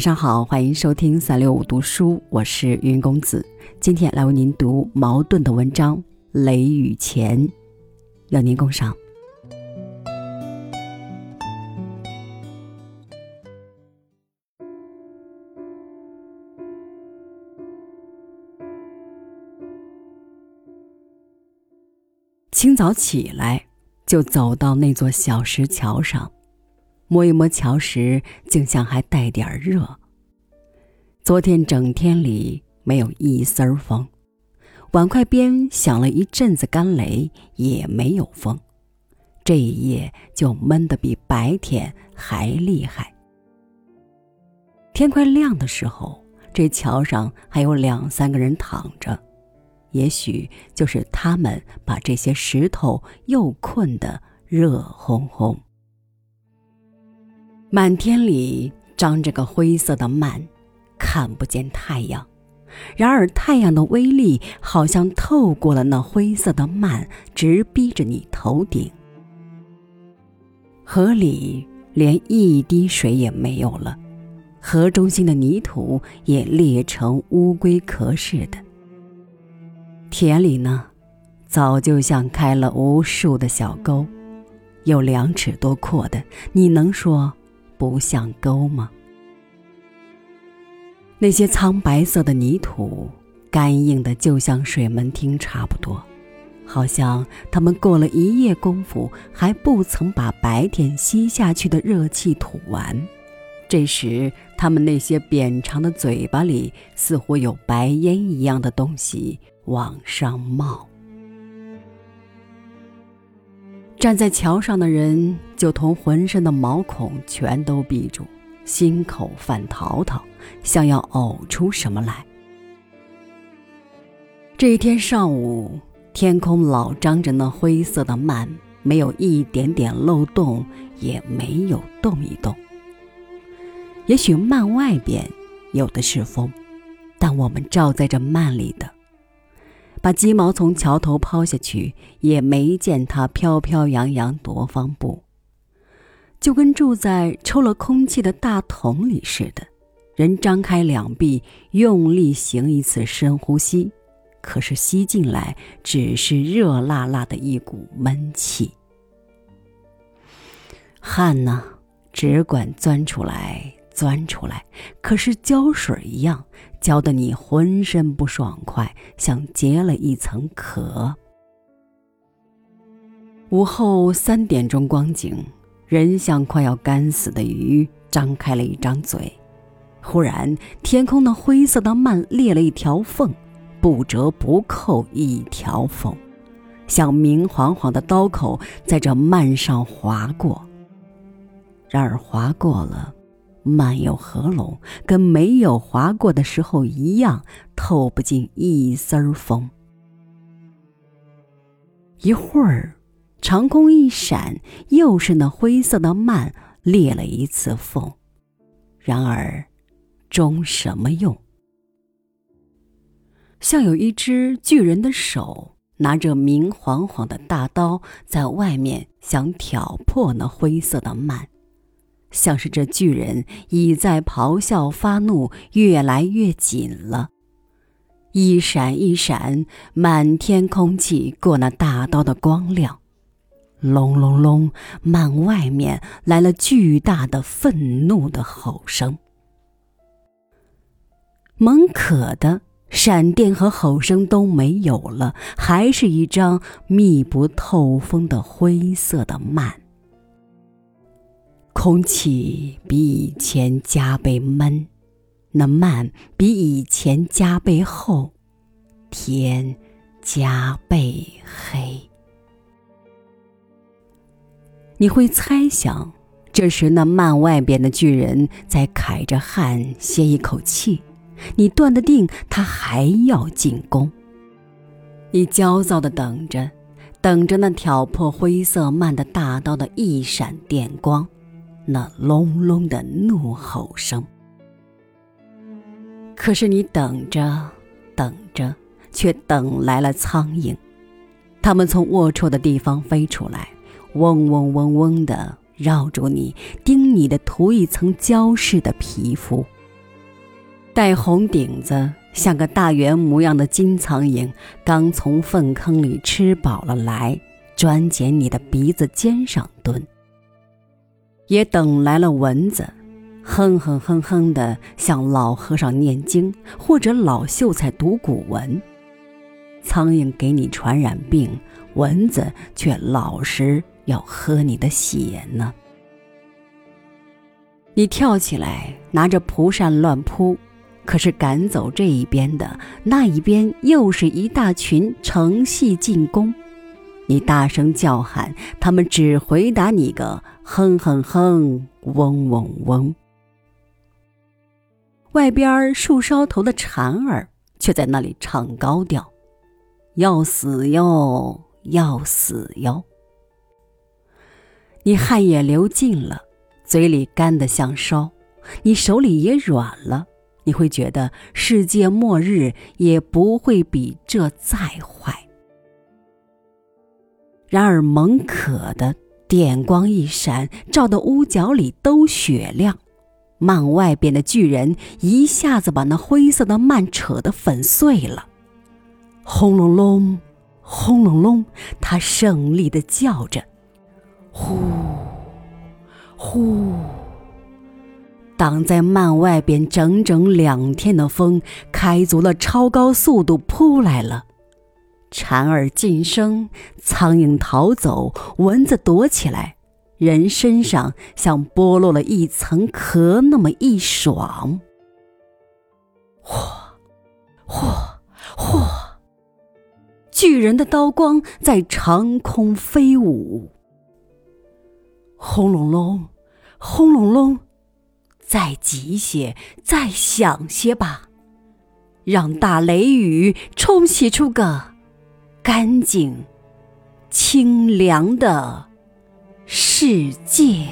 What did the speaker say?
晚上好，欢迎收听三六五读书，我是云公子。今天来为您读矛盾的文章《雷雨前》，要您共赏。清早起来，就走到那座小石桥上。摸一摸桥石，竟像还带点热。昨天整天里没有一丝儿风，碗筷边响了一阵子干雷，也没有风。这一夜就闷得比白天还厉害。天快亮的时候，这桥上还有两三个人躺着，也许就是他们把这些石头又困得热烘烘。满天里张着个灰色的幔，看不见太阳。然而太阳的威力好像透过了那灰色的幔，直逼着你头顶。河里连一滴水也没有了，河中心的泥土也裂成乌龟壳似的。田里呢，早就像开了无数的小沟，有两尺多阔的，你能说？不像沟吗？那些苍白色的泥土，干硬的就像水门汀差不多，好像他们过了一夜功夫，还不曾把白天吸下去的热气吐完。这时，他们那些扁长的嘴巴里，似乎有白烟一样的东西往上冒。站在桥上的人就同浑身的毛孔全都闭住，心口犯淘淘，像要呕出什么来。这一天上午，天空老张着那灰色的幔，没有一点点漏洞，也没有动一动。也许幔外边有的是风，但我们照在这幔里的。把鸡毛从桥头抛下去，也没见它飘飘扬扬多方步，就跟住在抽了空气的大桶里似的。人张开两臂，用力行一次深呼吸，可是吸进来只是热辣辣的一股闷气。汗呢，只管钻出来。钻出来，可是胶水一样，浇得你浑身不爽快，像结了一层壳。午后三点钟光景，人像快要干死的鱼，张开了一张嘴。忽然，天空的灰色的幔裂了一条缝，不折不扣一条缝，像明晃晃的刀口在这幔上划过。然而划过了。漫有合拢，跟没有划过的时候一样，透不进一丝儿风。一会儿，长空一闪，又是那灰色的幔裂了一次缝。然而，终什么用？像有一只巨人的手，拿着明晃晃的大刀，在外面想挑破那灰色的幔。像是这巨人已在咆哮发怒，越来越紧了。一闪一闪，满天空气过那大刀的光亮，隆隆隆，幔外面来了巨大的愤怒的吼声。蒙可的闪电和吼声都没有了，还是一张密不透风的灰色的幔。空气比以前加倍闷，那幔比以前加倍厚，天加倍黑。你会猜想，这时那幔外边的巨人在揩着汗歇一口气，你断得定他还要进攻。你焦躁的等着，等着那挑破灰色幔的大刀的一闪电光。那隆隆的怒吼声。可是你等着，等着，却等来了苍蝇。它们从龌龊的地方飞出来，嗡嗡嗡嗡的绕住你，叮你的涂一层胶似的皮肤，带红顶子，像个大圆模样的金苍蝇，刚从粪坑里吃饱了来，专捡你的鼻子尖上蹲。也等来了蚊子，哼哼哼哼的，像老和尚念经或者老秀才读古文。苍蝇给你传染病，蚊子却老实要喝你的血呢。你跳起来，拿着蒲扇乱扑，可是赶走这一边的，那一边又是一大群成系进攻。你大声叫喊，他们只回答你个哼哼哼，嗡嗡嗡。外边树梢头的蝉儿却在那里唱高调：“要死哟，要死哟！”你汗也流尽了。嘴里干得像烧，你手里也软了。你会觉得世界末日也不会比这再坏。然而蒙可的电光一闪，照得屋角里都雪亮。幔外边的巨人一下子把那灰色的幔扯得粉碎了。轰隆隆，轰隆隆，他胜利的叫着：“呼！”呼！挡在幔外边整整两天的风，开足了超高速度扑来了。蝉儿噤声，苍蝇逃走，蚊子躲起来，人身上像剥落了一层壳那么一爽。嚯，嚯，嚯！巨人的刀光在长空飞舞。轰隆隆，轰隆隆，再急些，再响些吧，让大雷雨冲洗出个干净、清凉的世界。